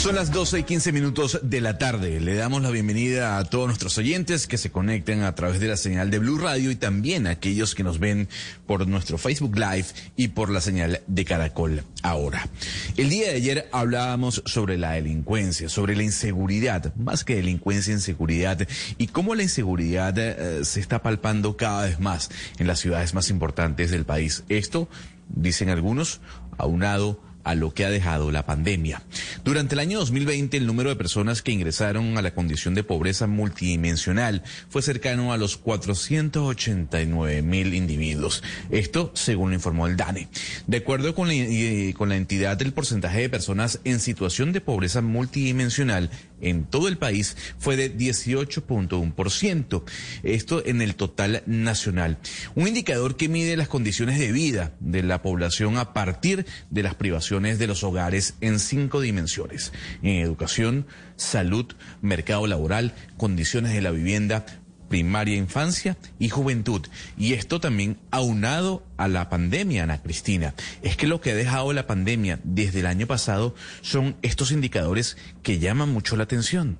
Son las 12 y 15 minutos de la tarde. Le damos la bienvenida a todos nuestros oyentes que se conecten a través de la señal de Blue Radio y también a aquellos que nos ven por nuestro Facebook Live y por la señal de Caracol ahora. El día de ayer hablábamos sobre la delincuencia, sobre la inseguridad, más que delincuencia, inseguridad y cómo la inseguridad eh, se está palpando cada vez más en las ciudades más importantes del país. Esto, dicen algunos, aunado a lo que ha dejado la pandemia. Durante el año 2020, el número de personas que ingresaron a la condición de pobreza multidimensional fue cercano a los 489 mil individuos. Esto según lo informó el DANE. De acuerdo con la, eh, con la entidad, el porcentaje de personas en situación de pobreza multidimensional en todo el país fue de 18.1%. Esto en el total nacional. Un indicador que mide las condiciones de vida de la población a partir de las privaciones de los hogares en cinco dimensiones. En educación, salud, mercado laboral, condiciones de la vivienda, primaria infancia y juventud. Y esto también aunado a la pandemia, Ana Cristina. Es que lo que ha dejado la pandemia desde el año pasado son estos indicadores que llaman mucho la atención.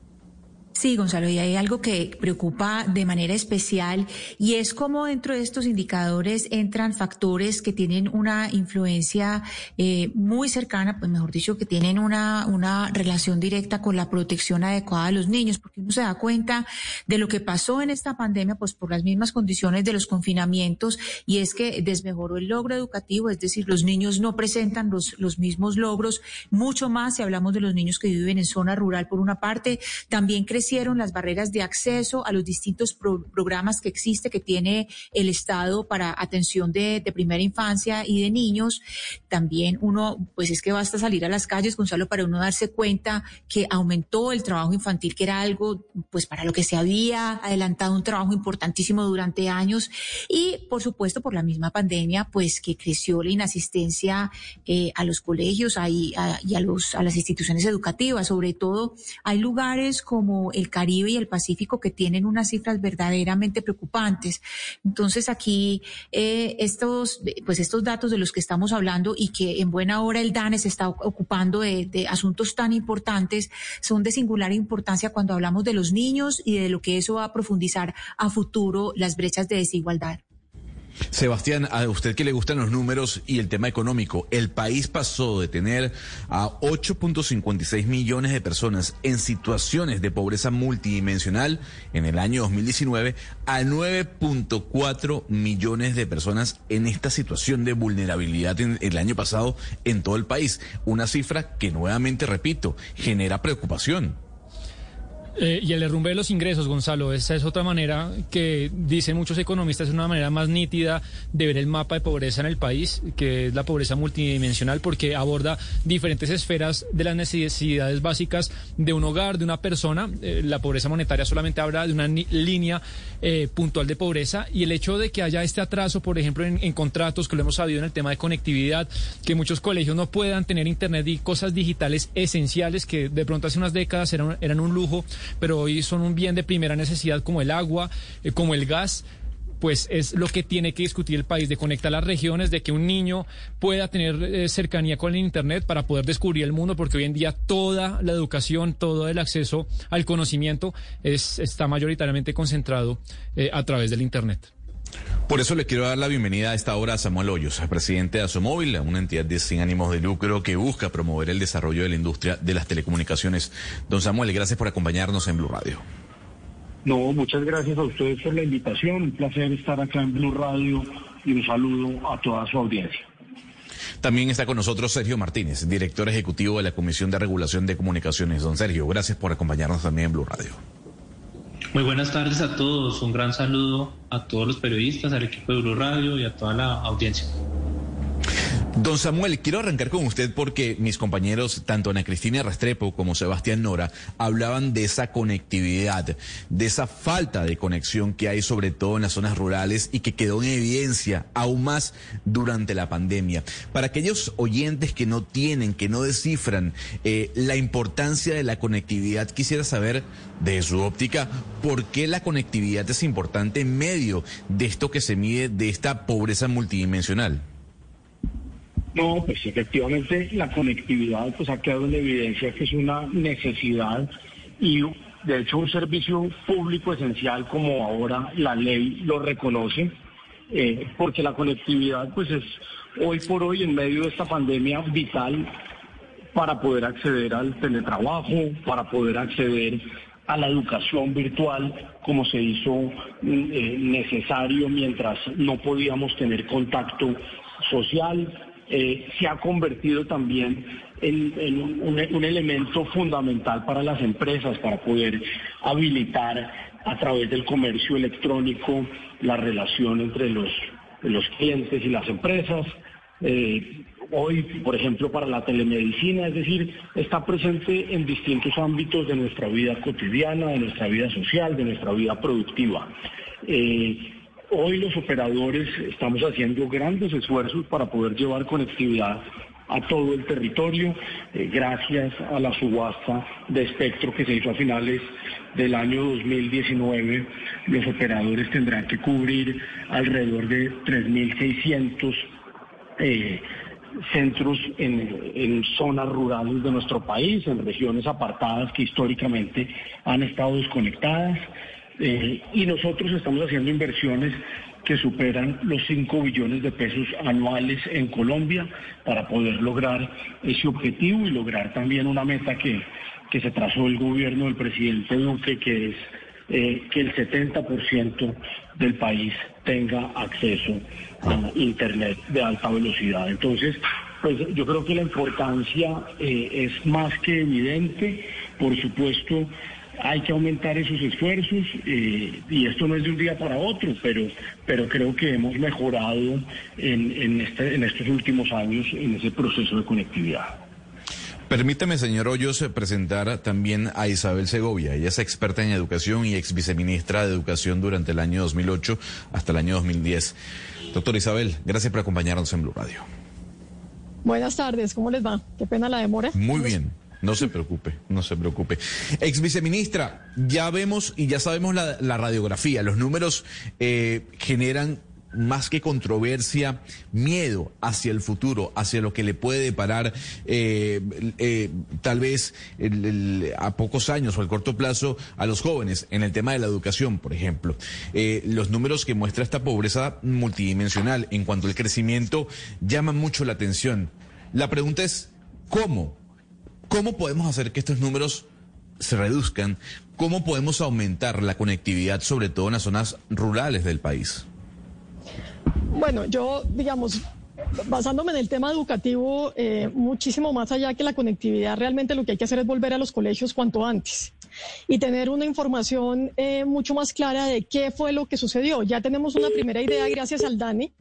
Sí, Gonzalo, y hay algo que preocupa de manera especial y es cómo dentro de estos indicadores entran factores que tienen una influencia eh, muy cercana, pues mejor dicho, que tienen una, una relación directa con la protección adecuada de los niños, porque uno se da cuenta de lo que pasó en esta pandemia, pues por las mismas condiciones de los confinamientos, y es que desmejoró el logro educativo, es decir, los niños no presentan los, los mismos logros, mucho más si hablamos de los niños que viven en zona rural, por una parte, también crecieron las barreras de acceso a los distintos programas que existe, que tiene el Estado para atención de, primera infancia y de niños. También uno, pues es que basta salir a las calles, Gonzalo, para uno darse cuenta que aumentó el trabajo infantil, que era algo, pues para lo que se había adelantado un trabajo importantísimo durante años. Y, por supuesto, por la misma pandemia, pues que creció la inasistencia eh, a los colegios y a, los, a las instituciones educativas. Sobre todo, hay lugares como el Caribe y el Pacífico que tienen unas cifras verdaderamente preocupantes. Entonces aquí eh, estos, pues estos datos de los que estamos hablando y que en buena hora el DANE se está ocupando de, de asuntos tan importantes son de singular importancia cuando hablamos de los niños y de lo que eso va a profundizar a futuro las brechas de desigualdad. Sebastián, a usted que le gustan los números y el tema económico, el país pasó de tener a 8.56 millones de personas en situaciones de pobreza multidimensional en el año 2019 a 9.4 millones de personas en esta situación de vulnerabilidad en el año pasado en todo el país. Una cifra que nuevamente, repito, genera preocupación. Eh, y el derrumbe de los ingresos, Gonzalo, esa es otra manera que dicen muchos economistas, es una manera más nítida de ver el mapa de pobreza en el país, que es la pobreza multidimensional, porque aborda diferentes esferas de las necesidades básicas de un hogar, de una persona. Eh, la pobreza monetaria solamente habla de una línea eh, puntual de pobreza y el hecho de que haya este atraso, por ejemplo, en, contratos, que lo hemos sabido en el tema de conectividad, que muchos colegios no puedan tener internet y cosas digitales esenciales que de pronto hace unas décadas eran un lujo pero hoy son un bien de primera necesidad como el agua, eh, como el gas pues es lo que tiene que discutir el país, de conectar las regiones, de que un niño pueda tener eh, cercanía con el Internet para poder descubrir el mundo, porque hoy en día toda la educación, todo el acceso al conocimiento es, está mayoritariamente concentrado eh, a través del Internet. Por eso le quiero dar la bienvenida a esta hora a Samuel Hoyos, presidente de Asomóvil, una entidad de sin ánimos de lucro que busca promover el desarrollo de la industria de las telecomunicaciones. Don Samuel, gracias por acompañarnos en Blue Radio. No, muchas gracias a ustedes por la invitación. Un placer estar acá en Blue Radio y un saludo a toda su audiencia. También está con nosotros Sergio Martínez, director ejecutivo de la Comisión de Regulación de Comunicaciones. Don Sergio, gracias por acompañarnos también en Blue Radio. Muy buenas tardes a todos. Un gran saludo a todos los periodistas, al equipo de Blue Radio y a toda la audiencia. Don Samuel, quiero arrancar con usted porque mis compañeros, tanto Ana Cristina Restrepo como Sebastián Nora, hablaban de esa conectividad, de esa falta de conexión que hay sobre todo en las zonas rurales y que quedó en evidencia aún más durante la pandemia. Para aquellos oyentes que no tienen, que no descifran eh, la importancia de la conectividad, quisiera saber de su óptica por qué la conectividad es importante en medio de esto que se mide, de esta pobreza multidimensional. No, pues efectivamente la conectividad pues ha quedado en evidencia que es una necesidad y de hecho un servicio público esencial como ahora la ley lo reconoce, eh, porque la conectividad pues es hoy por hoy en medio de esta pandemia vital para poder acceder al teletrabajo, para poder acceder a la educación virtual como se hizo mm, eh, necesario mientras no podíamos tener contacto social, eh, se ha convertido también en, un, elemento fundamental para las empresas para poder habilitar a través del comercio electrónico la relación entre los, los clientes y las empresas. Eh, hoy, por ejemplo, para la telemedicina, es decir, está presente en distintos ámbitos de nuestra vida cotidiana, de nuestra vida social, de nuestra vida productiva. Eh, Hoy los operadores estamos haciendo grandes esfuerzos para poder llevar conectividad a todo el territorio, eh, gracias a la subasta de espectro que se hizo a finales del año 2019. Los operadores tendrán que cubrir alrededor de 3.600 eh, centros en, en, zonas rurales de nuestro país, en regiones apartadas que históricamente han estado desconectadas. Eh, y nosotros estamos haciendo inversiones que superan los 5 billones de pesos anuales en Colombia para poder lograr ese objetivo y lograr también una meta que, que se trazó el gobierno del presidente Duque, que es eh, que el 70% del país tenga acceso a Internet de alta velocidad. Entonces, pues yo creo que la importancia eh, es más que evidente. Por supuesto, hay que aumentar esos esfuerzos eh, y esto no es de un día para otro, pero, pero creo que hemos mejorado en, este, en estos últimos años en ese proceso de conectividad. Permítame, señor Hoyos, presentar también a Isabel Segovia. Ella es experta en educación y ex viceministra de Educación durante el año 2008 hasta el año 2010. Doctor Isabel, gracias por acompañarnos en Blue Radio. Buenas tardes, ¿cómo les va? Qué pena la demora. Muy bien. No se preocupe, no se preocupe. Ex viceministra, ya vemos y ya sabemos la, radiografía. Los números eh, generan más que controversia, miedo hacia el futuro, hacia lo que le puede deparar eh, eh, tal vez a pocos años o al corto plazo a los jóvenes en el tema de la educación, por ejemplo. los números que muestra esta pobreza multidimensional en cuanto al crecimiento llaman mucho la atención. La pregunta es, ¿cómo? ¿Cómo podemos hacer que estos números se reduzcan? ¿Cómo podemos aumentar la conectividad, sobre todo en las zonas rurales del país? Bueno, yo, digamos, basándome en el tema educativo, eh, muchísimo más allá que la conectividad, realmente lo que hay que hacer es volver a los colegios cuanto antes y tener una información eh, mucho más clara de qué fue lo que sucedió. Ya tenemos una primera idea, gracias al DANI,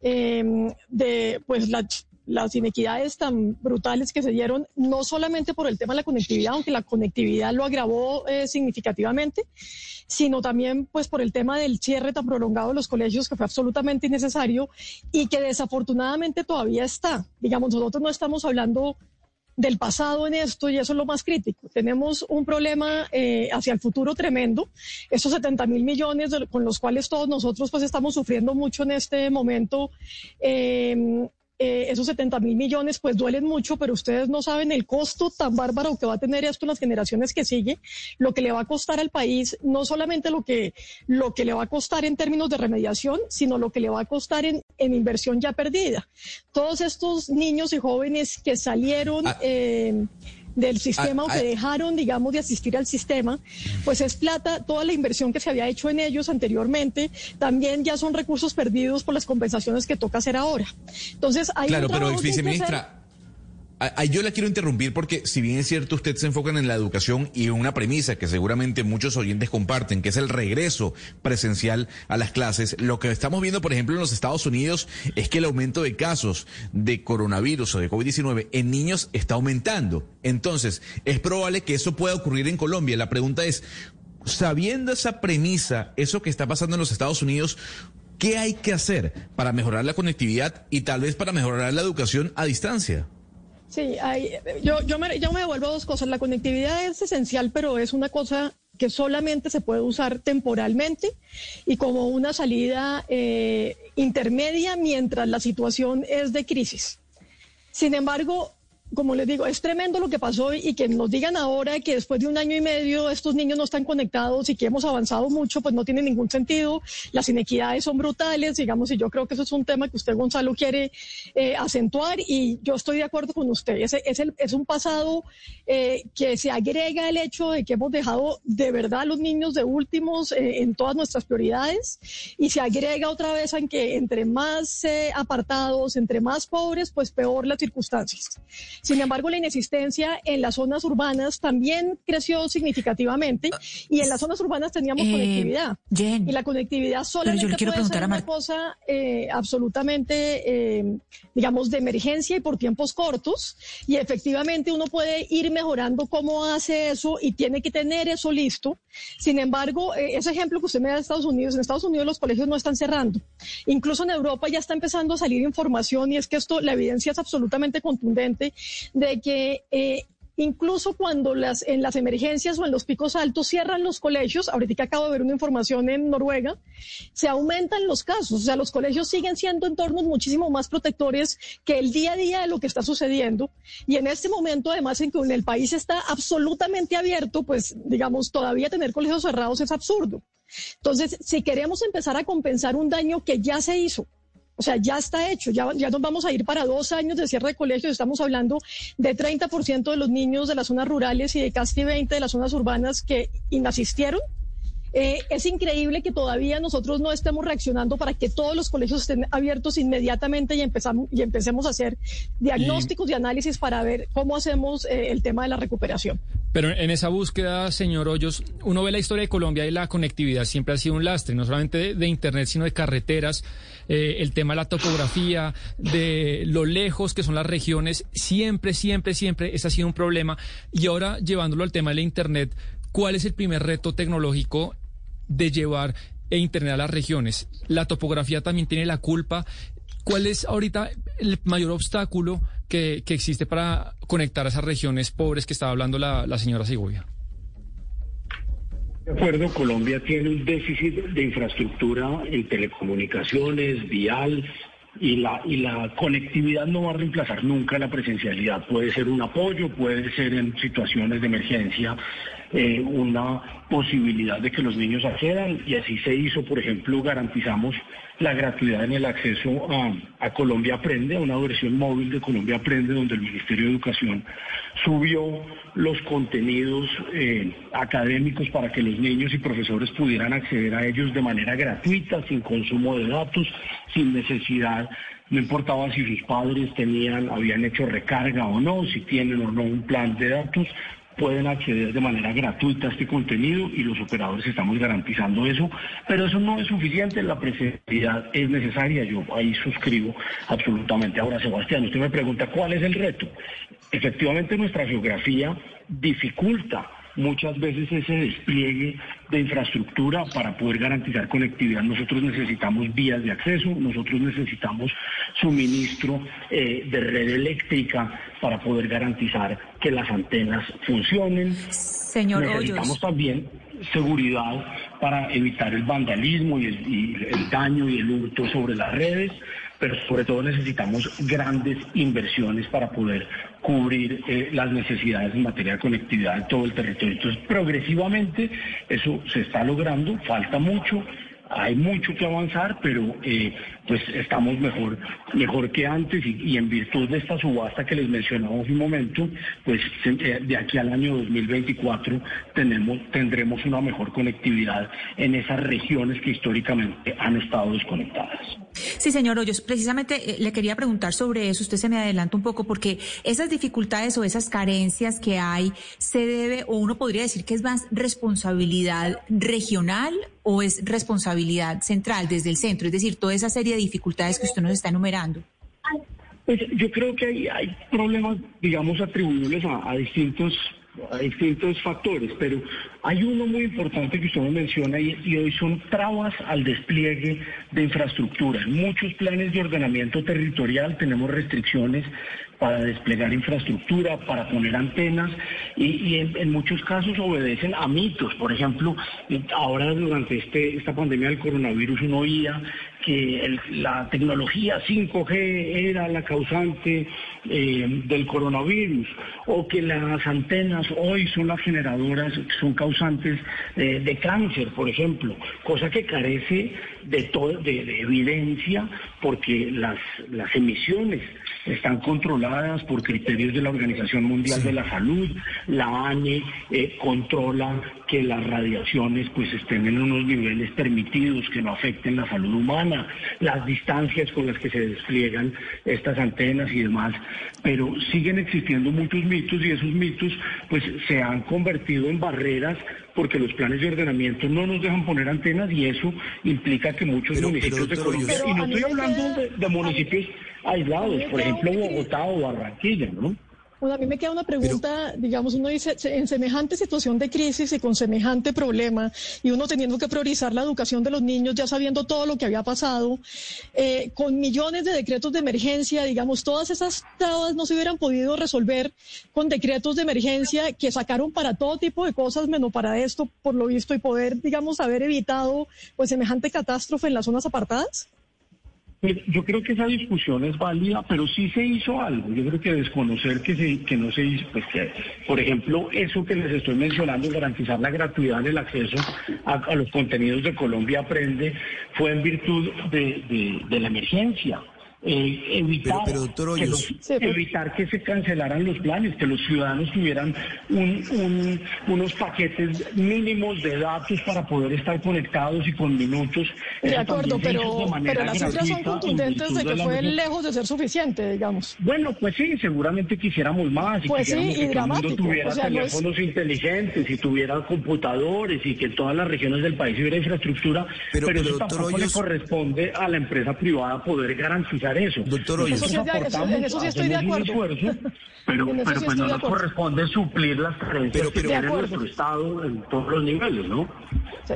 eh, de pues la las inequidades tan brutales que se dieron, no solamente por el tema de la conectividad, aunque la conectividad lo agravó eh, significativamente, sino también pues por el tema del cierre tan prolongado de los colegios que fue absolutamente innecesario y que desafortunadamente todavía está. Digamos, nosotros no estamos hablando del pasado en esto y eso es lo más crítico. Tenemos un problema eh, hacia el futuro tremendo. Esos 70 mil millones con los cuales todos nosotros pues estamos sufriendo mucho en este momento. Eh, eh, esos 70 mil millones pues duelen mucho, pero ustedes no saben el costo tan bárbaro que va a tener esto en las generaciones que sigue, lo que le va a costar al país, no solamente lo que, lo que le va a costar en términos de remediación, sino lo que le va a costar en, en inversión ya perdida. Todos estos niños y jóvenes que salieron... Ah. Eh, del sistema o que dejaron, digamos, de asistir al sistema, pues es plata, toda la inversión que se había hecho en ellos anteriormente, también ya son recursos perdidos por las compensaciones que toca hacer ahora. Entonces, hay Claro, pero viceministra, yo la quiero interrumpir porque si bien es cierto, usted se enfocan en la educación y una premisa que seguramente muchos oyentes comparten, que es el regreso presencial a las clases, lo que estamos viendo, por ejemplo, en los Estados Unidos es que el aumento de casos de coronavirus o de COVID-19 en niños está aumentando. Entonces, es probable que eso pueda ocurrir en Colombia. La pregunta es, sabiendo esa premisa, eso que está pasando en los Estados Unidos, ¿qué hay que hacer para mejorar la conectividad y tal vez para mejorar la educación a distancia? Sí, yo, yo, me, yo me devuelvo dos cosas. La conectividad es esencial, pero es una cosa que solamente se puede usar temporalmente y como una salida eh, intermedia mientras la situación es de crisis. Sin embargo, como les digo, es tremendo lo que pasó y que nos digan ahora que después de un año y medio estos niños no están conectados y que hemos avanzado mucho, pues no tiene ningún sentido. Las inequidades son brutales, digamos, y yo creo que eso es un tema que usted, Gonzalo, quiere eh, acentuar y yo estoy de acuerdo con usted. Es, es, el, es un pasado eh, que se agrega el hecho de que hemos dejado de verdad a los niños de últimos eh, en todas nuestras prioridades y se agrega otra vez en que entre más apartados, entre más pobres, pues peor las circunstancias. Sin embargo, la inexistencia en las zonas urbanas también creció significativamente y en las zonas urbanas teníamos eh, conectividad. y la conectividad solamente puede ser una cosa eh, absolutamente, eh, digamos, de emergencia y por tiempos cortos. Y efectivamente uno puede ir mejorando cómo hace eso y tiene que tener eso listo. Sin embargo, ese ejemplo que usted me da de Estados Unidos, en Estados Unidos los colegios no están cerrando. Incluso en Europa ya está empezando a salir información y es que esto, la evidencia es absolutamente contundente de que eh, incluso cuando las, en las emergencias o en los picos altos cierran los colegios, ahorita acabo de ver una información en Noruega, se aumentan los casos, o sea, los colegios siguen siendo entornos muchísimo más protectores que el día a día de lo que está sucediendo. Y en este momento, además, en que el país está absolutamente abierto, pues, digamos, todavía tener colegios cerrados es absurdo. Entonces, si queremos empezar a compensar un daño que ya se hizo, o sea, ya está hecho, ya, nos vamos a ir para dos años de cierre de colegios. Estamos hablando de 30% de los niños de las zonas rurales y de casi 20% de las zonas urbanas que inasistieron eh, es increíble que todavía nosotros no estemos reaccionando para que todos los colegios estén abiertos inmediatamente y, empezamos, y empecemos a hacer diagnósticos y, análisis para ver cómo hacemos eh, el tema de la recuperación. Pero en esa búsqueda, señor Hoyos, uno ve la historia de Colombia y la conectividad siempre ha sido un lastre, no solamente de, Internet, sino de carreteras, eh, el tema de la topografía, de lo lejos que son las regiones, siempre, siempre, siempre, ese ha sido un problema. Y ahora, llevándolo al tema de la Internet, ¿cuál es el primer reto tecnológico de llevar e Internet a las regiones. La topografía también tiene la culpa. ¿Cuál es ahorita el mayor obstáculo que, existe para conectar a esas regiones pobres que estaba hablando la, la señora Segovia? De acuerdo, Colombia tiene un déficit de infraestructura en telecomunicaciones, vial, y la, y la conectividad no va a reemplazar nunca la presencialidad. Puede ser un apoyo, puede ser en situaciones de emergencia eh, una posibilidad de que los niños accedan y así se hizo, por ejemplo, garantizamos la gratuidad en el acceso a, Colombia Aprende, a una versión móvil de Colombia Aprende, donde el Ministerio de Educación subió los contenidos eh, académicos para que los niños y profesores pudieran acceder a ellos de manera gratuita, sin consumo de datos, sin necesidad no importaba si sus padres tenían, habían hecho recarga o no, si tienen o no un plan de datos, pueden acceder de manera gratuita a este contenido y los operadores estamos garantizando eso, pero eso no es suficiente, la presencialidad es necesaria, yo ahí suscribo absolutamente. Ahora, Sebastián, usted me pregunta cuál es el reto. Efectivamente, nuestra geografía dificulta muchas veces ese despliegue de infraestructura para poder garantizar conectividad. Nosotros necesitamos vías de acceso, nosotros necesitamos suministro eh, de red eléctrica para poder garantizar que las antenas funcionen. Señor necesitamos también seguridad para evitar el vandalismo y el daño y el hurto sobre las redes pero sobre todo necesitamos grandes inversiones para poder cubrir eh, las necesidades en materia de conectividad en todo el territorio. Entonces, progresivamente eso se está logrando, falta mucho, hay mucho que avanzar, pero eh, pues estamos mejor, mejor que antes y, en virtud de esta subasta que les mencionaba hace un momento, pues eh, de aquí al año 2024 tenemos, tendremos una mejor conectividad en esas regiones que históricamente han estado desconectadas. Sí, señor Hoyos, precisamente eh, le quería preguntar sobre eso, usted se me adelanta un poco porque esas dificultades o esas carencias que hay se debe o uno podría decir que es más responsabilidad regional o es responsabilidad central desde el centro? Es decir, toda esa serie de dificultades que usted nos está enumerando. Pues yo creo que hay, hay problemas, digamos, atribuibles a, distintos a distintos factores, pero hay uno muy importante que usted me menciona y, hoy son trabas al despliegue de infraestructura. En muchos planes de ordenamiento territorial tenemos restricciones para desplegar infraestructura, para poner antenas y, en, muchos casos obedecen a mitos. Por ejemplo, ahora durante este, esta pandemia del coronavirus uno oía que la tecnología 5G era la causante eh, del coronavirus o que las antenas hoy son las generadoras, son causantes eh, de cáncer, por ejemplo, cosa que carece de, todo, de, evidencia porque las, las emisiones están controladas por criterios de la Organización Mundial de la Salud, la ANE eh, controla que las radiaciones pues estén en unos niveles permitidos que no afecten la salud humana, las distancias con las que se despliegan estas antenas y demás, pero siguen existiendo muchos mitos y esos mitos pues se han convertido en barreras porque los planes de ordenamiento no nos dejan poner antenas y eso implica que muchos municipios de Colombia, y no estoy hablando de municipios aislados, por ejemplo Bogotá o Barranquilla, ¿no? Bueno, a mí me queda una pregunta, digamos, uno dice, en semejante situación de crisis y con semejante problema, y uno teniendo que priorizar la educación de los niños, ya sabiendo todo lo que había pasado, eh, con millones de decretos de emergencia, digamos, todas esas trabas no se hubieran podido resolver con decretos de emergencia que sacaron para todo tipo de cosas, menos para esto, por lo visto, y poder, digamos, haber evitado pues semejante catástrofe en las zonas apartadas? Yo creo que esa discusión es válida, pero sí se hizo algo. Yo creo que desconocer que, se, que no se hizo, pues que, por ejemplo, eso que les estoy mencionando, garantizar la gratuidad del acceso a, los contenidos de Colombia Aprende, fue en virtud de la emergencia. Eh, evitar, que evitar que se cancelaran los planes, que los ciudadanos tuvieran unos paquetes mínimos de datos para poder estar conectados y con minutos. De acuerdo, pero, pero las cifras son contundentes de que fue lejos de ser suficiente, digamos. Bueno, pues sí, seguramente quisiéramos más. Y pues sí, que todo el mundo tuviera teléfonos inteligentes y tuviera computadores y que en todas las regiones del país hubiera infraestructura, pero, eso tampoco le corresponde a la empresa privada poder garantizar eso. Doctor Hoyos, en eso sí estoy de acuerdo. pero, pero pues no nos corresponde suplir las carencias que tiene nuestro Estado en todos los niveles, ¿no?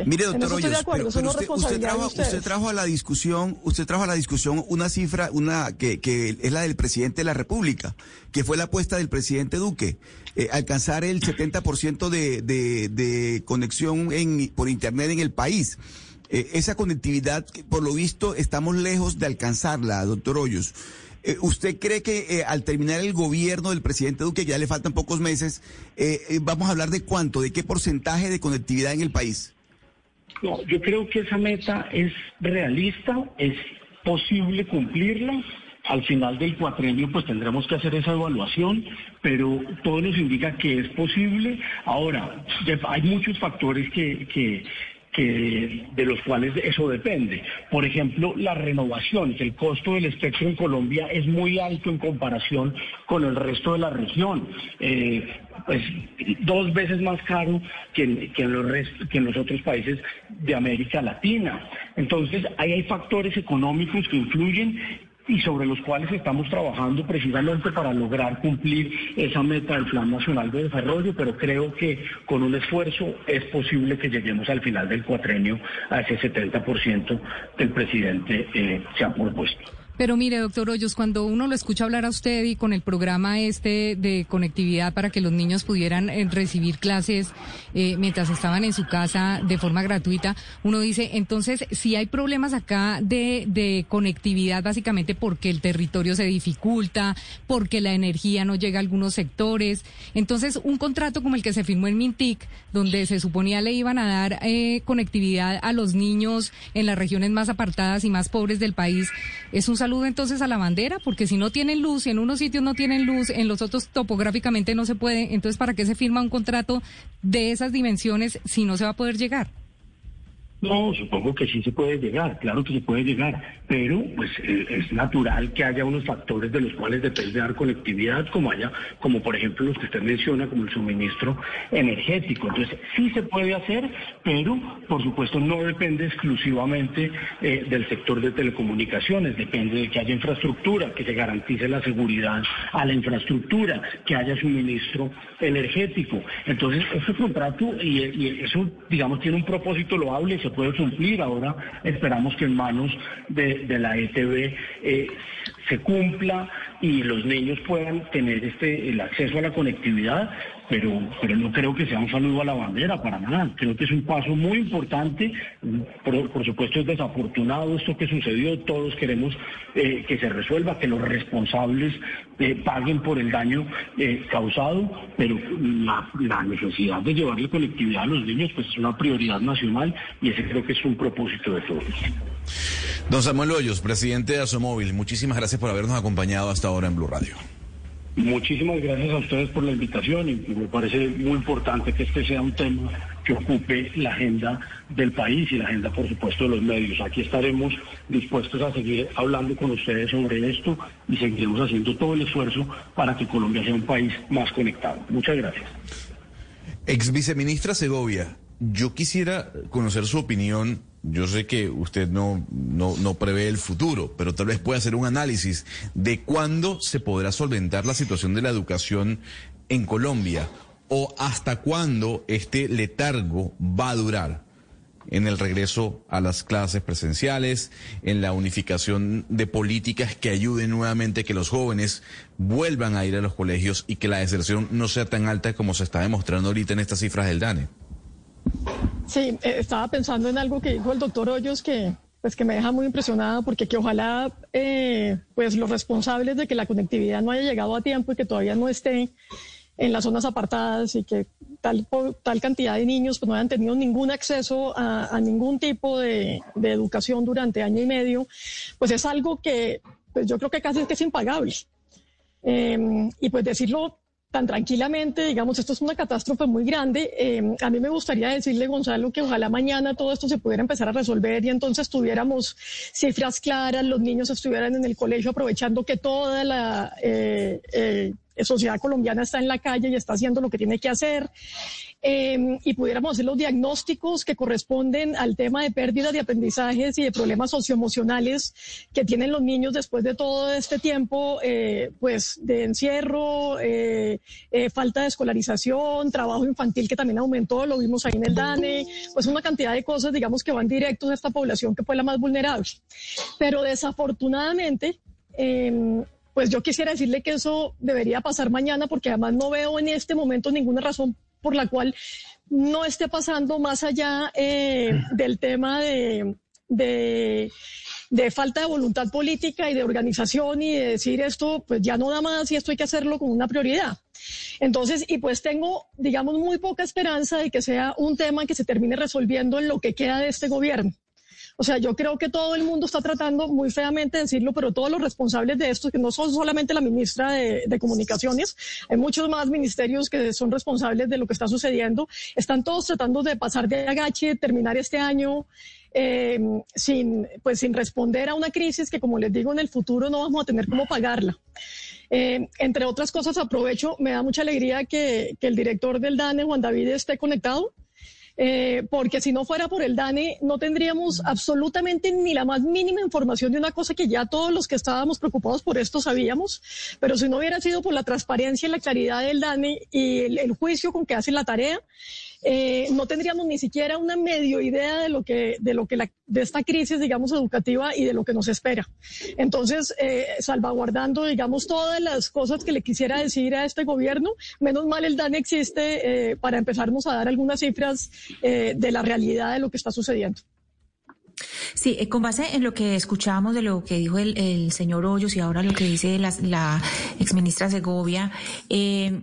Mire, doctor Hoyos, pero, usted, trajo, usted, trajo, a la discusión, usted trajo a la discusión una cifra, una que, que es la del presidente de la República, que fue la apuesta del presidente Duque, eh, alcanzar el 70% de, de, de conexión en, por internet en el país. Eh, esa conectividad, por lo visto, estamos lejos de alcanzarla, doctor Hoyos. Eh, ¿Usted cree que eh, al terminar el gobierno del presidente Duque, ya le faltan pocos meses, vamos a hablar de cuánto, de qué porcentaje de conectividad en el país? No, yo creo que esa meta es realista, es posible cumplirla. Al final del cuatrenio pues tendremos que hacer esa evaluación, pero todo nos indica que es posible. Ahora, hay muchos factores que, que, de los cuales eso depende. Por ejemplo, la renovación, que el costo del espectro en Colombia es muy alto en comparación con el resto de la región. Eh, pues dos veces más caro que, que, en los que en los otros países de América Latina. Entonces, ahí hay factores económicos que influyen y sobre los cuales estamos trabajando precisamente para lograr cumplir esa meta del Plan Nacional de Desarrollo, pero creo que con un esfuerzo es posible que lleguemos al final del cuatrenio a ese 70% que el presidente eh, se ha propuesto. Pero mire, doctor Hoyos, cuando uno lo escucha hablar a usted y con el programa este de conectividad para que los niños pudieran eh, recibir clases eh, mientras estaban en su casa de forma gratuita, uno dice, entonces, si hay problemas acá de, conectividad, básicamente porque el territorio se dificulta, porque la energía no llega a algunos sectores, entonces un contrato como el que se firmó en Mintic, donde se suponía le iban a dar eh, conectividad a los niños en las regiones más apartadas y más pobres del país, es un saludo entonces a la bandera, porque si no tienen luz, y en unos sitios no tienen luz, en los otros topográficamente no se puede, entonces ¿para qué se firma un contrato de esas dimensiones si no se va a poder llegar? No, supongo que sí se puede llegar, claro que se puede llegar, pero pues eh, es natural que haya unos factores de los cuales depende dar conectividad, como haya, como por ejemplo los que usted menciona, como el suministro energético. Entonces, sí se puede hacer, pero por supuesto no depende exclusivamente eh, del sector de telecomunicaciones, depende de que haya infraestructura, que se garantice la seguridad a la infraestructura, que haya suministro energético. Entonces, ese contrato y eso, digamos, tiene un propósito loable se puede cumplir. Ahora esperamos que en manos de, la ETB eh, se cumpla y los niños puedan tener este el acceso a la conectividad pero, pero no creo que sea un saludo a la bandera, para nada. Creo que es un paso muy importante. Por, supuesto es desafortunado esto que sucedió. Todos queremos eh, que se resuelva, que los responsables eh, paguen por el daño eh, causado, pero la, la, necesidad de llevarle conectividad a los niños pues es una prioridad nacional y ese creo que es un propósito de todos. Don Samuel Hoyos, presidente de Asomóvil, muchísimas gracias por habernos acompañado hasta ahora en Blue Radio. Muchísimas gracias a ustedes por la invitación y me parece muy importante que este sea un tema que ocupe la agenda del país y la agenda, por supuesto, de los medios. Aquí estaremos dispuestos a seguir hablando con ustedes sobre esto y seguiremos haciendo todo el esfuerzo para que Colombia sea un país más conectado. Muchas gracias. Ex viceministra Segovia, yo quisiera conocer su opinión yo sé que usted no, no, no, prevé el futuro, pero tal vez pueda hacer un análisis de cuándo se podrá solventar la situación de la educación en Colombia o hasta cuándo este letargo va a durar en el regreso a las clases presenciales, en la unificación de políticas que ayuden nuevamente que los jóvenes vuelvan a ir a los colegios y que la deserción no sea tan alta como se está demostrando ahorita en estas cifras del DANE. Sí, eh, estaba pensando en algo que dijo el doctor Hoyos que, pues que me deja muy impresionada porque que ojalá eh, pues los responsables de que la conectividad no haya llegado a tiempo y que todavía no esté en las zonas apartadas y que tal, tal cantidad de niños pues, no hayan tenido ningún acceso a, ningún tipo de, educación durante año y medio, pues es algo que pues yo creo que casi es que es impagable. Eh, y pues decirlo tan tranquilamente, digamos, esto es una catástrofe muy grande. Eh, a mí me gustaría decirle, Gonzalo, que ojalá mañana todo esto se pudiera empezar a resolver y entonces tuviéramos cifras claras, los niños estuvieran en el colegio aprovechando que toda la eh, eh, sociedad colombiana está en la calle y está haciendo lo que tiene que hacer. Em, y pudiéramos hacer los diagnósticos que corresponden al tema de pérdidas de aprendizajes y de problemas socioemocionales que tienen los niños después de todo este tiempo, eh, pues de encierro, eh, eh, falta de escolarización, trabajo infantil que también aumentó, lo vimos ahí en el DANE, pues una cantidad de cosas, digamos, que van directos a esta población que fue la más vulnerable. Pero desafortunadamente, em, pues yo quisiera decirle que eso debería pasar mañana porque además no veo en este momento ninguna razón por la cual no esté pasando más allá eh, del tema de, de, falta de voluntad política y de organización y de decir esto, pues ya no da más y esto hay que hacerlo con una prioridad. Entonces, y pues tengo, digamos, muy poca esperanza de que sea un tema que se termine resolviendo en lo que queda de este gobierno. O sea, yo creo que todo el mundo está tratando muy feamente de decirlo, pero todos los responsables de esto, que no son solamente la ministra de, Comunicaciones, hay muchos más ministerios que son responsables de lo que está sucediendo, están todos tratando de pasar de agache, terminar este año eh, sin, pues, sin responder a una crisis que, como les digo, en el futuro no vamos a tener cómo pagarla. Eh, entre otras cosas, aprovecho, me da mucha alegría que, que el director del DANE, Juan David, esté conectado. Eh, porque si no fuera por el DANE no tendríamos absolutamente ni la más mínima información de una cosa que ya todos los que estábamos preocupados por esto sabíamos, pero si no hubiera sido por la transparencia y la claridad del DANE y el, juicio con que hace la tarea, eh, no tendríamos ni siquiera una medio idea de lo que, de lo que la, de esta crisis, digamos, educativa y de lo que nos espera. Entonces, eh, salvaguardando, digamos, todas las cosas que le quisiera decir a este gobierno, menos mal el DAN existe eh, para empezarnos a dar algunas cifras de la realidad de lo que está sucediendo. Sí, con base en lo que escuchamos de lo que dijo el, señor Hoyos y ahora lo que dice la, la exministra Segovia, eh,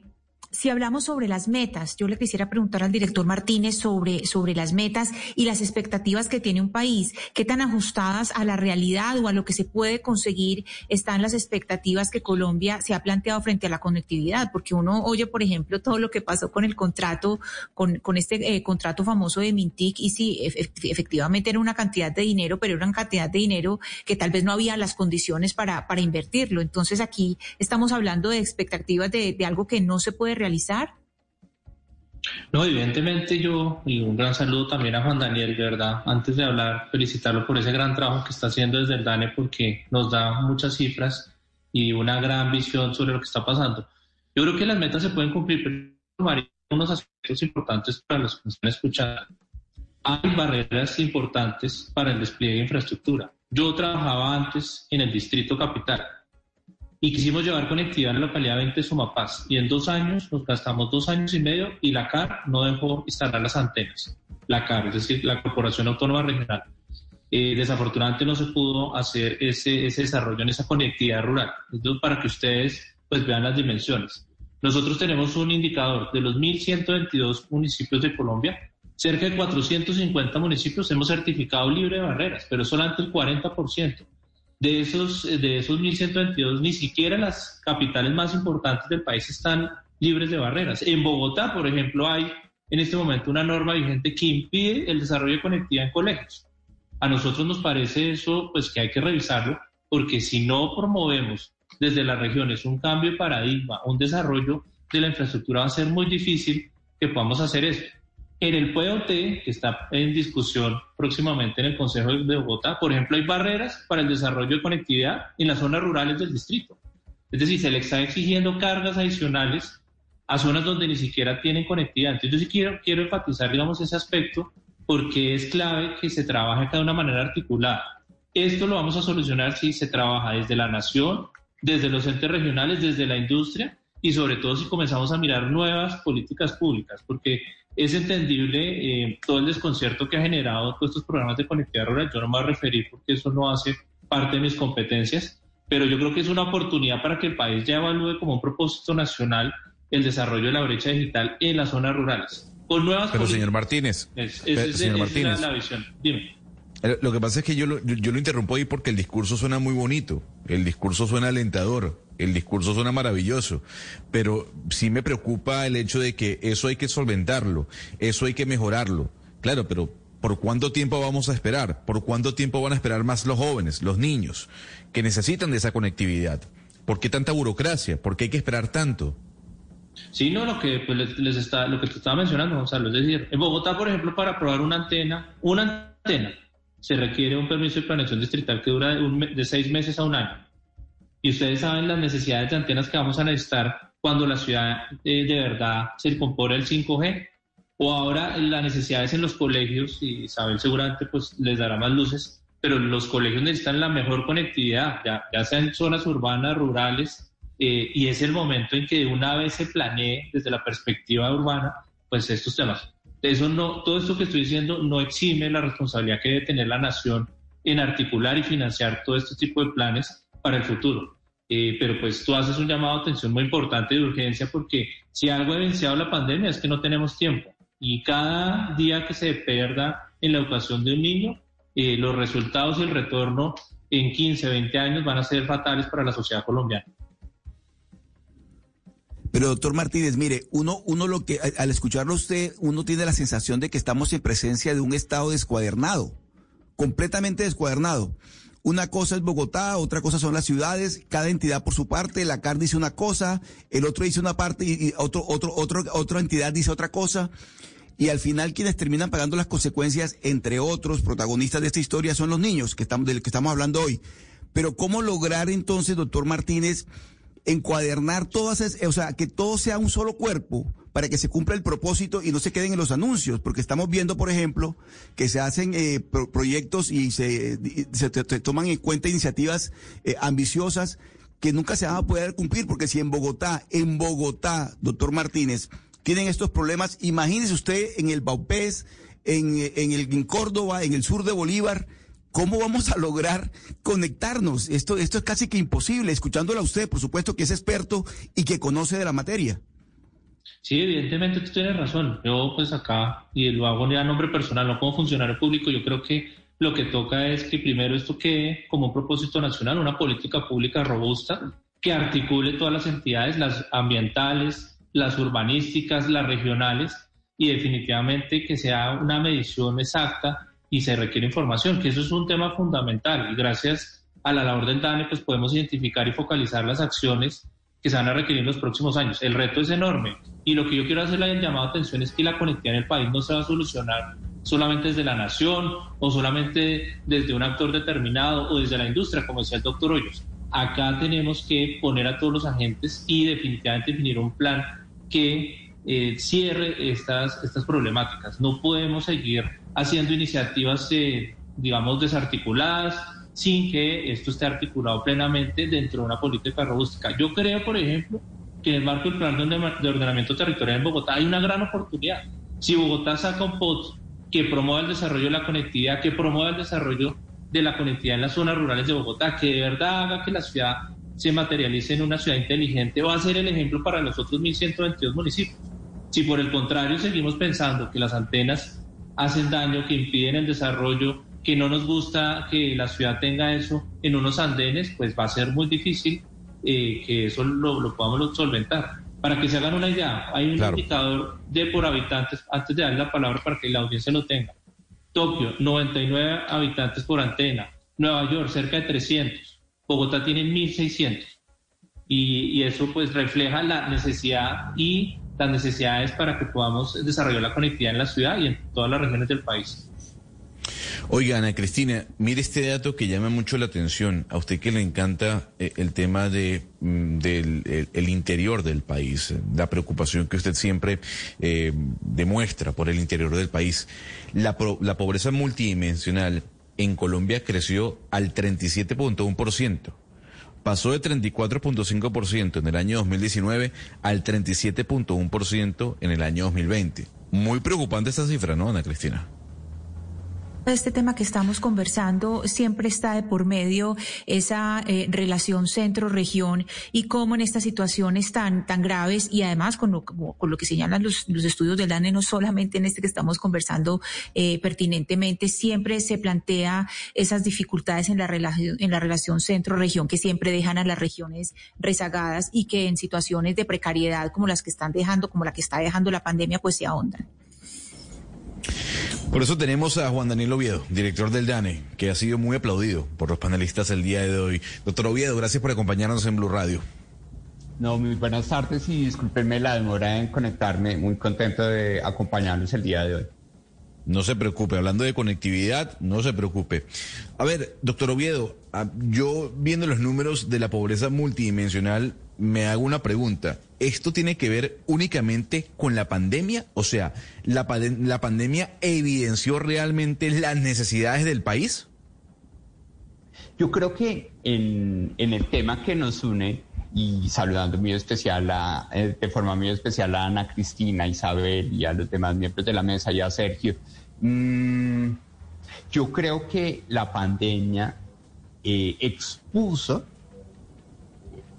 si hablamos sobre las metas, yo le quisiera preguntar al director Martínez sobre, sobre las metas y las expectativas que tiene un país. ¿Qué tan ajustadas a la realidad o a lo que se puede conseguir están las expectativas que Colombia se ha planteado frente a la conectividad? Porque uno oye, por ejemplo, todo lo que pasó con el contrato, con, con este eh, contrato famoso de Mintic y sí, efectivamente era una cantidad de dinero, pero era una cantidad de dinero que tal vez no había las condiciones para, para invertirlo. Entonces aquí estamos hablando de expectativas de, de algo que no se puede realizar? No, evidentemente yo, y un gran saludo también a Juan Daniel, de verdad, antes de hablar, felicitarlo por ese gran trabajo que está haciendo desde el DANE porque nos da muchas cifras y una gran visión sobre lo que está pasando. Yo creo que las metas se pueden cumplir, pero hay unos aspectos importantes para los que nos están escuchando. Hay barreras importantes para el despliegue de infraestructura. Yo trabajaba antes en el Distrito Capital y quisimos llevar conectividad en la localidad 20 de Sumapaz. Y en dos años, nos gastamos dos años y medio y la CAR no dejó instalar las antenas. La CAR, es decir, la Corporación Autónoma Regional. Eh, desafortunadamente no se pudo hacer ese, ese desarrollo en esa conectividad rural. Entonces, para que ustedes pues, vean las dimensiones. Nosotros tenemos un indicador de los 1.122 municipios de Colombia, cerca de 450 municipios hemos certificado libre de barreras, pero solamente el 40% de esos, de esos 1.122, ni siquiera las capitales más importantes del país están libres de barreras. En Bogotá, por ejemplo, hay en este momento una norma vigente que impide el desarrollo de conectividad en colegios. A nosotros nos parece eso, pues que hay que revisarlo, porque si no promovemos desde las regiones un cambio de paradigma, un desarrollo de la infraestructura, va a ser muy difícil que podamos hacer eso. En el POT, que está en discusión próximamente en el Consejo de Bogotá, por ejemplo, hay barreras para el desarrollo de conectividad en las zonas rurales del distrito. Es decir, se le está exigiendo cargas adicionales a zonas donde ni siquiera tienen conectividad. Entonces, yo quiero, quiero enfatizar, digamos, ese aspecto porque es clave que se trabaje de una manera articulada. Esto lo vamos a solucionar si se trabaja desde la nación, desde los entes regionales, desde la industria y sobre todo si comenzamos a mirar nuevas políticas públicas, porque es entendible eh, todo el desconcierto que ha generado todos estos programas de conectividad rural. Yo no me voy a referir porque eso no hace parte de mis competencias, pero yo creo que es una oportunidad para que el país ya evalúe como un propósito nacional el desarrollo de la brecha digital en las zonas rurales. Con nuevas pero señor Martínez, es, señor Martínez, la, visión. Dime. Eh, lo que pasa es que yo lo, yo lo interrumpo ahí porque el discurso suena muy bonito, el discurso suena alentador, el discurso suena maravilloso, pero sí me preocupa el hecho de que eso hay que solventarlo, eso hay que mejorarlo. Claro, pero ¿por cuánto tiempo vamos a esperar? ¿Por cuánto tiempo van a esperar más los jóvenes, los niños, que necesitan de esa conectividad? ¿Por qué tanta burocracia? ¿Por qué hay que esperar tanto? Sí, no, lo que pues, les, está, lo que te estaba mencionando, Gonzalo, es decir, en Bogotá, por ejemplo, para probar una antena, una antena, se requiere un permiso de planeación distrital que dura de seis meses a un año y ustedes saben las necesidades de antenas que vamos a necesitar cuando la ciudad eh, de verdad se compone el 5G o ahora las necesidades en los colegios y Isabel seguramente pues les dará más luces pero los colegios necesitan la mejor conectividad ya, ya sea en zonas urbanas rurales eh, y es el momento en que una vez se planee desde la perspectiva urbana pues estos temas eso no todo esto que estoy diciendo no exime la responsabilidad que debe tener la nación en articular y financiar todo este tipo de planes para el futuro. Eh, pero pues tú haces un llamado de atención muy importante de urgencia porque si algo ha evidenciado la pandemia es que no tenemos tiempo y cada día que se pierda en la educación de un niño, eh, los resultados y el retorno en 15, 20 años van a ser fatales para la sociedad colombiana. Pero doctor Martínez, mire, uno, uno lo que al escucharlo usted, uno tiene la sensación de que estamos en presencia de un estado descuadernado, completamente descuadernado. Una cosa es Bogotá, otra cosa son las ciudades, cada entidad por su parte, la CAR dice una cosa, el otro dice una parte y otro, otro, otro, otra entidad dice otra cosa. Y al final quienes terminan pagando las consecuencias, entre otros protagonistas de esta historia, son los niños que estamos, del que estamos hablando hoy. Pero ¿cómo lograr entonces, doctor Martínez, encuadernar todas, o sea, que todo sea un solo cuerpo para que se cumpla el propósito y no se queden en los anuncios, porque estamos viendo, por ejemplo, que se hacen eh, proyectos y se, se, toman en cuenta iniciativas eh, ambiciosas que nunca se van a poder cumplir, porque si en Bogotá, en Bogotá, doctor Martínez, tienen estos problemas, imagínese usted en el Baupés, en, en, el, en Córdoba, en el sur de Bolívar, ¿Cómo vamos a lograr conectarnos? Esto, esto es casi que imposible, escuchándola a usted, por supuesto que es experto y que conoce de la materia. Sí, evidentemente tú tienes razón. Yo pues acá, y lo hago a nombre personal, no como funcionario público, yo creo que lo que toca es que primero esto quede como un propósito nacional, una política pública robusta que articule todas las entidades, las ambientales, las urbanísticas, las regionales, y definitivamente que sea una medición exacta y se requiere información, que eso es un tema fundamental y gracias a la labor del DANE pues podemos identificar y focalizar las acciones que se van a requerir en los próximos años. El reto es enorme y lo que yo quiero hacerle el llamado a atención es que la conectividad en el país no se va a solucionar solamente desde la nación o solamente desde un actor determinado o desde la industria, como decía el doctor Hoyos. Acá tenemos que poner a todos los agentes y definitivamente definir un plan que eh, cierre estas, estas problemáticas. No podemos seguir haciendo iniciativas, digamos, desarticuladas sin que esto esté articulado plenamente dentro de una política robustica. Yo creo, por ejemplo, que en el marco del plan de ordenamiento territorial en Bogotá hay una gran oportunidad. Si Bogotá saca un POT que promueva el desarrollo de la conectividad, que promueva el desarrollo de la conectividad en las zonas rurales de Bogotá, que de verdad haga que la ciudad se materialice en una ciudad inteligente, va a ser el ejemplo para los otros 1.122 municipios. Si por el contrario seguimos pensando que las antenas hacen daño, que impiden el desarrollo, que no nos gusta que la ciudad tenga eso en unos andenes, pues va a ser muy difícil eh, que eso lo, podamos solventar. Para que se hagan una idea, hay un indicador de por habitantes, antes de darle la palabra para que la audiencia lo tenga. Tokio, 99 habitantes por antena. Nueva York, cerca de 300. Bogotá tiene 1.600. Y, y eso pues refleja la necesidad y las necesidades para que podamos desarrollar la conectividad en la ciudad y en todas las regiones del país. Oiga, Ana Cristina, mire este dato que llama mucho la atención. A usted que le encanta eh, el tema de, mm, del el, interior del país, la preocupación que usted siempre eh, demuestra por el interior del país. La, la pobreza multidimensional en Colombia creció al 37.1% pasó de 34.5% en el año 2019 al 37.1% en el año 2020. Muy preocupante esta cifra, ¿no, Ana Cristina? Este tema que estamos conversando siempre está de por medio esa eh, relación centro-región y cómo en estas situaciones tan, tan graves y además con lo, con lo que señalan los, los, estudios del DANE, no solamente en este que estamos conversando eh, pertinentemente, siempre se plantea esas dificultades en la, relación, en la relación centro-región que siempre dejan a las regiones rezagadas y que en situaciones de precariedad como las que están dejando, como la que está dejando la pandemia, pues se ahondan. Por eso tenemos a Juan Daniel Oviedo, director del DANE, que ha sido muy aplaudido por los panelistas el día de hoy. Doctor Oviedo, gracias por acompañarnos en Blue Radio. No, muy buenas tardes y discúlpenme la demora en conectarme. Muy contento de acompañarnos el día de hoy. No se preocupe, hablando de conectividad, no se preocupe. A ver, doctor Oviedo, ah, yo viendo los números de la pobreza multidimensional, me hago una pregunta. ¿Esto tiene que ver únicamente con la pandemia? O sea, ¿la, pandemia evidenció realmente las necesidades del país? Yo creo que en, en el tema que nos une, y saludando muy especial a, eh, de forma muy especial a Ana Cristina, Isabel y a los demás miembros de la mesa y a Sergio, mm, yo creo que la pandemia eh, expuso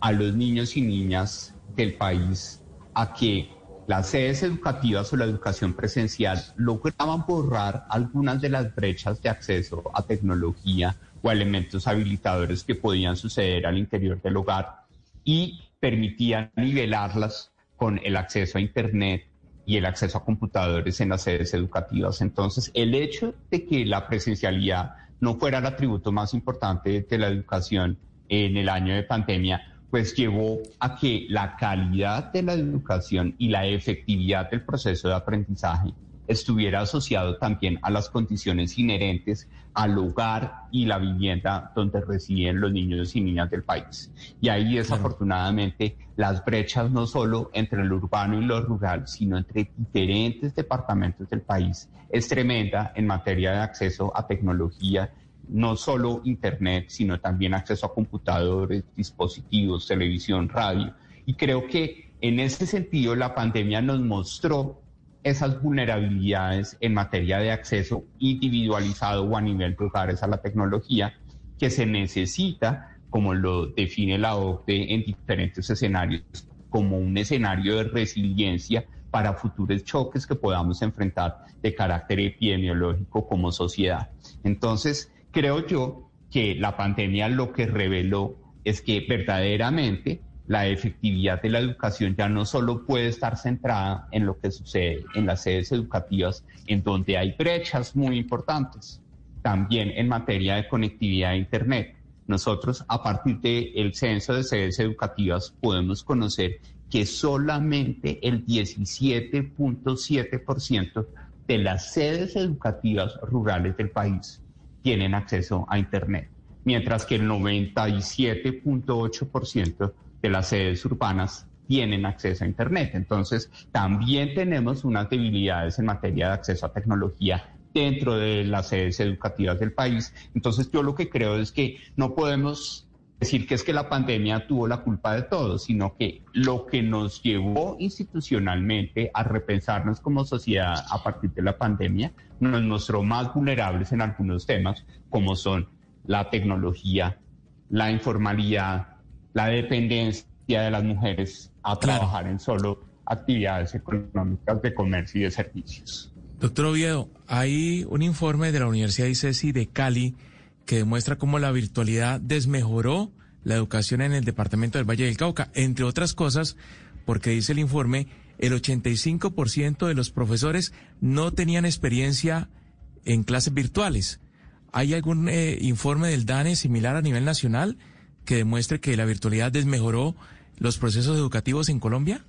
a los niños y niñas del país a que las sedes educativas o la educación presencial lograban borrar algunas de las brechas de acceso a tecnología o elementos habilitadores que podían suceder al interior del hogar y permitían nivelarlas con el acceso a Internet y el acceso a computadores en las sedes educativas. Entonces, el hecho de que la presencialidad no fuera el atributo más importante de la educación en el año de pandemia, pues llevó a que la calidad de la educación y la efectividad del proceso de aprendizaje estuviera asociado también a las condiciones inherentes al hogar y la vivienda donde residen los niños y niñas del país. Y ahí desafortunadamente las brechas no solo entre lo urbano y lo rural, sino entre diferentes departamentos del país es tremenda en materia de acceso a tecnología, no solo Internet, sino también acceso a computadores, dispositivos, televisión, radio. Y creo que en ese sentido la pandemia nos mostró esas vulnerabilidades en materia de acceso individualizado o a nivel de hogares a la tecnología que se necesita, como lo define la OCDE en diferentes escenarios, como un escenario de resiliencia para futuros choques que podamos enfrentar de carácter epidemiológico como sociedad. Entonces, creo yo que la pandemia lo que reveló es que verdaderamente la efectividad de la educación ya no solo puede estar centrada en lo que sucede en las sedes educativas, en donde hay brechas muy importantes, también en materia de conectividad a Internet. Nosotros, a partir del censo de sedes educativas, podemos conocer que solamente el 17.7% de las sedes educativas rurales del país tienen acceso a Internet, mientras que el 97.8% de las sedes urbanas tienen acceso a Internet. Entonces, también tenemos unas debilidades en materia de acceso a tecnología dentro de las sedes educativas del país. Entonces, yo lo que creo es que no podemos decir que es que la pandemia tuvo la culpa de todo, sino que lo que nos llevó institucionalmente a repensarnos como sociedad a partir de la pandemia nos mostró más vulnerables en algunos temas, como son la tecnología, la informalidad, la dependencia de las mujeres a trabajar en solo actividades económicas de comercio y de servicios. Doctor Oviedo, hay un informe de la Universidad ICESI de Cali que demuestra cómo la virtualidad desmejoró la educación en el departamento del Valle del Cauca, entre otras cosas, porque dice el informe, el 85% de los profesores no tenían experiencia en clases virtuales. ¿Hay algún eh, informe del DANE similar a nivel nacional? que demuestre que la virtualidad desmejoró los procesos educativos en Colombia?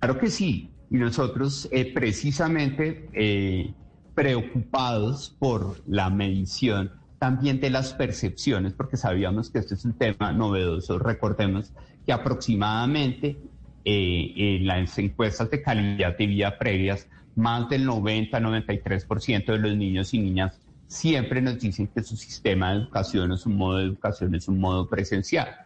Claro que sí. Y nosotros eh, precisamente eh, preocupados por la medición también de las percepciones, porque sabíamos que este es un tema novedoso. Recordemos que aproximadamente eh, en las encuestas de calidad de vida previas, más del 90-93% de los niños y niñas siempre nos dicen que su sistema de educación o su modo de educación es un modo presencial.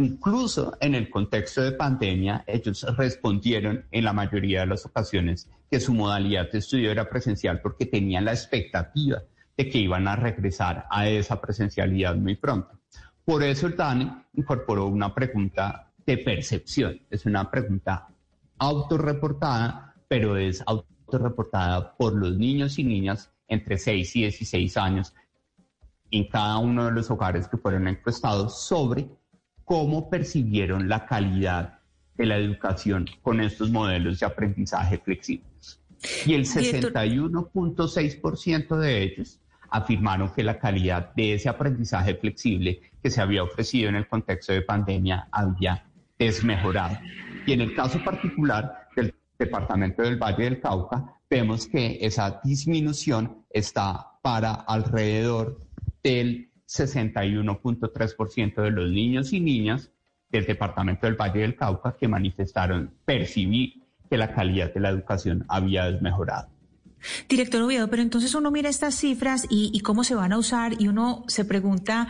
Incluso en el contexto de pandemia, ellos respondieron en la mayoría de las ocasiones que su modalidad de estudio era presencial porque tenían la expectativa de que iban a regresar a esa presencialidad muy pronto. Por eso el DANE incorporó una pregunta de percepción. Es una pregunta autorreportada, pero es autorreportada por los niños y niñas entre 6 y 16 años en cada uno de los hogares que fueron encuestados sobre cómo percibieron la calidad de la educación con estos modelos de aprendizaje flexibles. Y el 61.6% de ellos afirmaron que la calidad de ese aprendizaje flexible que se había ofrecido en el contexto de pandemia había desmejorado. Y en el caso particular del departamento del Valle del Cauca, vemos que esa disminución está para alrededor del 61.3% de los niños y niñas del departamento del Valle del Cauca que manifestaron percibir que la calidad de la educación había desmejorado. Director Oviedo, pero entonces uno mira estas cifras y, cómo se van a usar y uno se pregunta,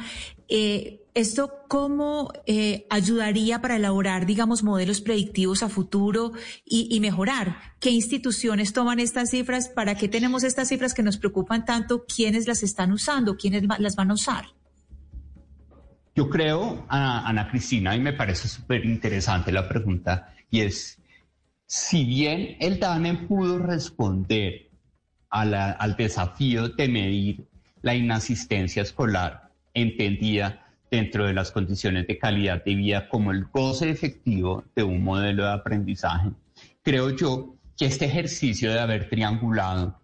eh, ¿esto cómo eh, ayudaría para elaborar, digamos, modelos predictivos a futuro y, mejorar? ¿Qué instituciones toman estas cifras? ¿Para qué tenemos estas cifras que nos preocupan tanto? ¿Quiénes las están usando? ¿Quiénes las van a usar? Yo creo, Ana Cristina, y me parece súper interesante la pregunta, y es, si bien el DANE pudo responder al desafío de medir la inasistencia escolar entendida dentro de las condiciones de calidad de vida como el goce efectivo de un modelo de aprendizaje. Creo yo que este ejercicio de haber triangulado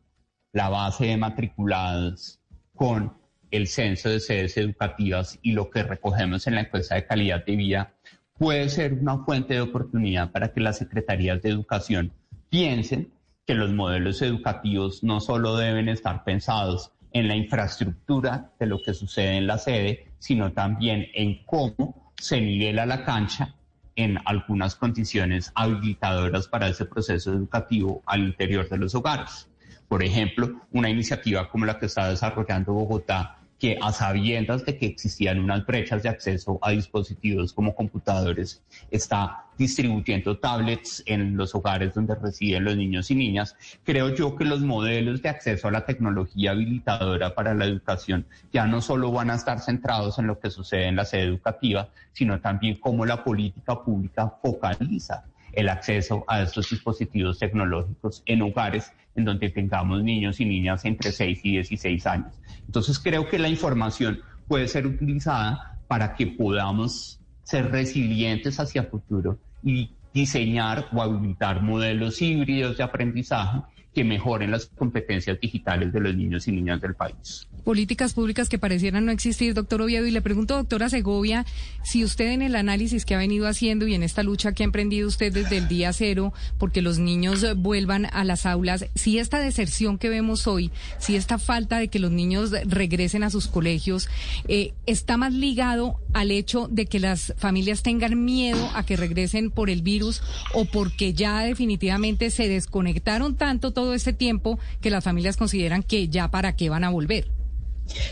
la base de matriculados con el censo de sedes educativas y lo que recogemos en la encuesta de calidad de vida puede ser una fuente de oportunidad para que las secretarías de educación piensen que los modelos educativos no solo deben estar pensados en la infraestructura de lo que sucede en la sede, sino también en cómo se nivela la cancha en algunas condiciones habilitadoras para ese proceso educativo al interior de los hogares. Por ejemplo, una iniciativa como la que está desarrollando Bogotá que a sabiendas de que existían unas brechas de acceso a dispositivos como computadores, está distribuyendo tablets en los hogares donde residen los niños y niñas. Creo yo que los modelos de acceso a la tecnología habilitadora para la educación ya no solo van a estar centrados en lo que sucede en la sede educativa, sino también cómo la política pública focaliza el acceso a estos dispositivos tecnológicos en hogares en donde tengamos niños y niñas entre 6 y 16 años. Entonces creo que la información puede ser utilizada para que podamos ser resilientes hacia el futuro y diseñar o habilitar modelos híbridos de aprendizaje que mejoren las competencias digitales de los niños y niñas del país políticas públicas que parecieran no existir, doctor Oviedo. Y le pregunto, doctora Segovia, si usted en el análisis que ha venido haciendo y en esta lucha que ha emprendido usted desde el día cero, porque los niños vuelvan a las aulas, si esta deserción que vemos hoy, si esta falta de que los niños regresen a sus colegios, eh, está más ligado al hecho de que las familias tengan miedo a que regresen por el virus o porque ya definitivamente se desconectaron tanto todo este tiempo que las familias consideran que ya para qué van a volver.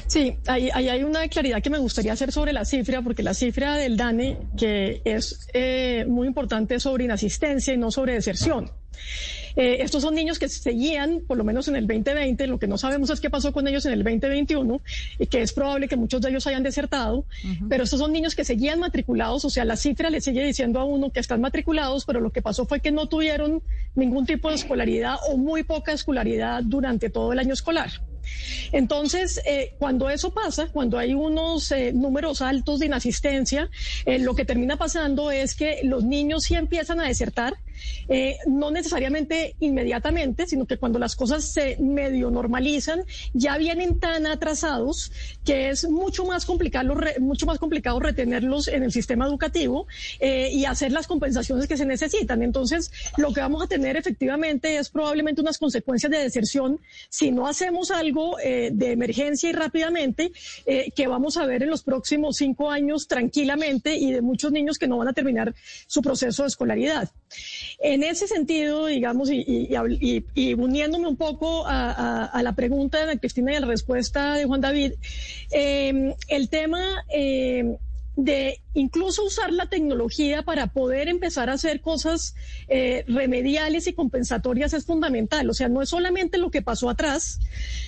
Sí, ahí, hay una claridad que me gustaría hacer sobre la cifra, porque la cifra del DANE, que es eh, muy importante sobre inasistencia y no sobre deserción. Eh, estos son niños que seguían, por lo menos en el 2020, lo que no sabemos es qué pasó con ellos en el 2021, y que es probable que muchos de ellos hayan desertado, pero estos son niños que seguían matriculados, o sea, la cifra le sigue diciendo a uno que están matriculados, pero lo que pasó fue que no tuvieron ningún tipo de escolaridad o muy poca escolaridad durante todo el año escolar. Entonces, eh, cuando eso pasa, cuando hay unos eh, números altos de inasistencia, eh, lo que termina pasando es que los niños sí empiezan a desertar, no necesariamente inmediatamente, sino que cuando las cosas se medio normalizan, ya vienen tan atrasados que es mucho más complicado, mucho más complicado retenerlos en el sistema educativo y hacer las compensaciones que se necesitan. Entonces, lo que vamos a tener efectivamente es probablemente unas consecuencias de deserción si no hacemos algo eh, de emergencia y rápidamente eh, que vamos a ver en los próximos cinco años tranquilamente y de muchos niños que no van a terminar su proceso de escolaridad. En ese sentido, digamos, y, uniéndome un poco a, la pregunta de Cristina y a la respuesta de Juan David, eh, el tema de incluso usar la tecnología para poder empezar a hacer cosas eh, remediales y compensatorias es fundamental. O sea, no es solamente lo que pasó atrás,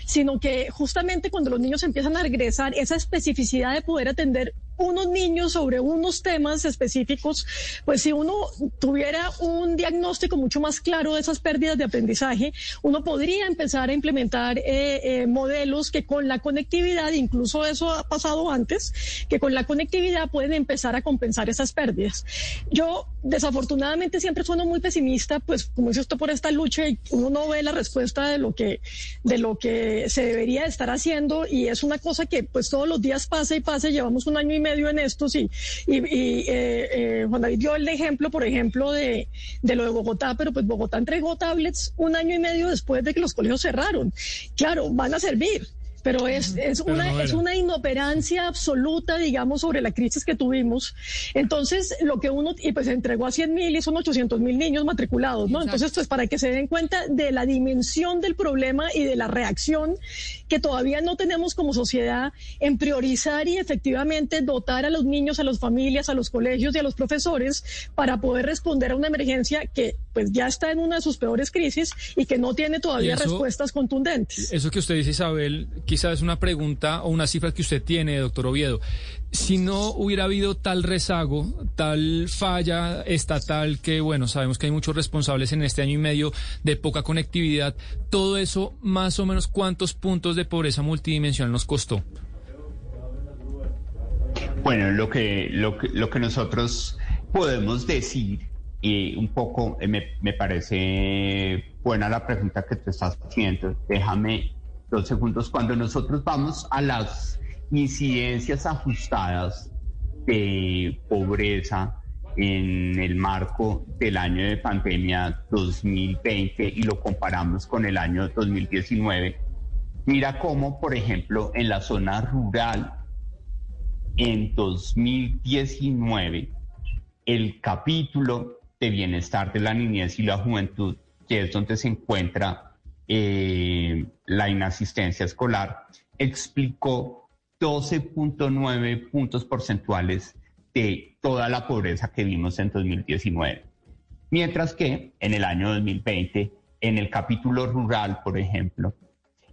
sino que justamente cuando los niños empiezan a regresar, esa especificidad de poder atender unos niños sobre unos temas específicos, pues si uno tuviera un diagnóstico mucho más claro de esas pérdidas de aprendizaje, uno podría empezar a implementar eh, eh, modelos que con la conectividad, incluso eso ha pasado antes, que con la conectividad pueden empezar a compensar esas pérdidas. Yo desafortunadamente siempre sueno muy pesimista, pues como dice esto por esta lucha, uno no ve la respuesta de lo que de lo que se debería estar haciendo y es una cosa que pues todos los días pasa y pasa, llevamos un año y medio en esto, sí. Y, y eh, eh, Juan David dio el ejemplo, por ejemplo, de, de lo de Bogotá, pero pues Bogotá entregó tablets un año y medio después de que los colegios cerraron. Claro, van a servir pero es, es, una, es una inoperancia absoluta, digamos, sobre la crisis que tuvimos. Entonces, lo que uno, y pues entregó a 100 mil y son 800 mil niños matriculados, ¿no? Entonces, pues para que se den cuenta de la dimensión del problema y de la reacción que todavía no tenemos como sociedad en priorizar y efectivamente dotar a los niños, a las familias, a los colegios y a los profesores para poder responder a una emergencia que pues ya está en una de sus peores crisis y que no tiene todavía respuestas contundentes. Eso que usted dice, Isabel, quizás una pregunta o una cifra que usted tiene, doctor Oviedo. Si no hubiera habido tal rezago, tal falla estatal, que bueno, sabemos que hay muchos responsables en este año y medio de poca conectividad, todo eso, más o menos, ¿cuántos puntos de pobreza multidimensional nos costó? Bueno, lo que, lo que, lo que nosotros podemos decir, y un poco eh, me, me parece buena la pregunta que te estás haciendo, déjame dos segundos, cuando nosotros vamos a las incidencias ajustadas de pobreza en el marco del año de pandemia 2020 y lo comparamos con el año 2019, mira cómo, por ejemplo, en la zona rural, en 2019, el capítulo de bienestar de la niñez y la juventud, que es donde se encuentra eh, la inasistencia escolar, explicó 12.9 puntos porcentuales de toda la pobreza que vimos en 2019. Mientras que en el año 2020, en el capítulo rural, por ejemplo,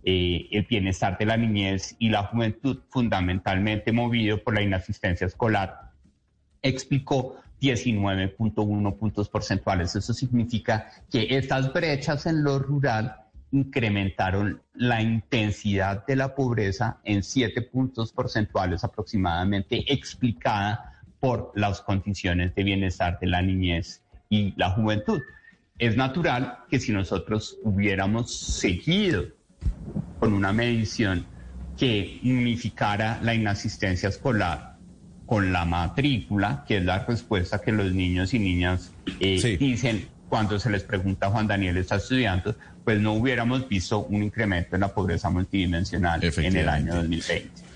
eh, el bienestar de la niñez y la juventud, fundamentalmente movido por la inasistencia escolar, explicó 19.1 puntos porcentuales. Eso significa que estas brechas en lo rural incrementaron la intensidad de la pobreza en 7 puntos porcentuales aproximadamente, explicada por las condiciones de bienestar de la niñez y la juventud. Es natural que si nosotros hubiéramos seguido con una medición que unificara la inasistencia escolar con la matrícula, que es la respuesta que los niños y niñas eh, dicen cuando se les pregunta a Juan Daniel está estudiando, pues no hubiéramos visto un incremento en la pobreza multidimensional en el año 2020.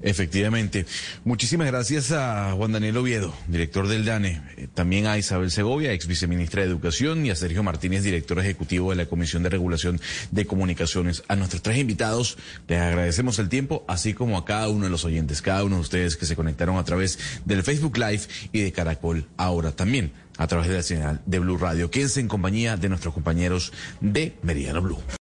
Efectivamente. Muchísimas gracias a Juan Daniel Oviedo, director del DANE, eh, también a Isabel Segovia, ex viceministra de Educación, y a Sergio Martínez, director ejecutivo de la Comisión de Regulación de Comunicaciones. A nuestros tres invitados les agradecemos el tiempo, así como a cada uno de los oyentes, cada uno de ustedes que se conectaron a través del Facebook Live y de Caracol ahora también a través de la señal de Blue Radio. Quédense en compañía de nuestros compañeros de Meridiano Blue.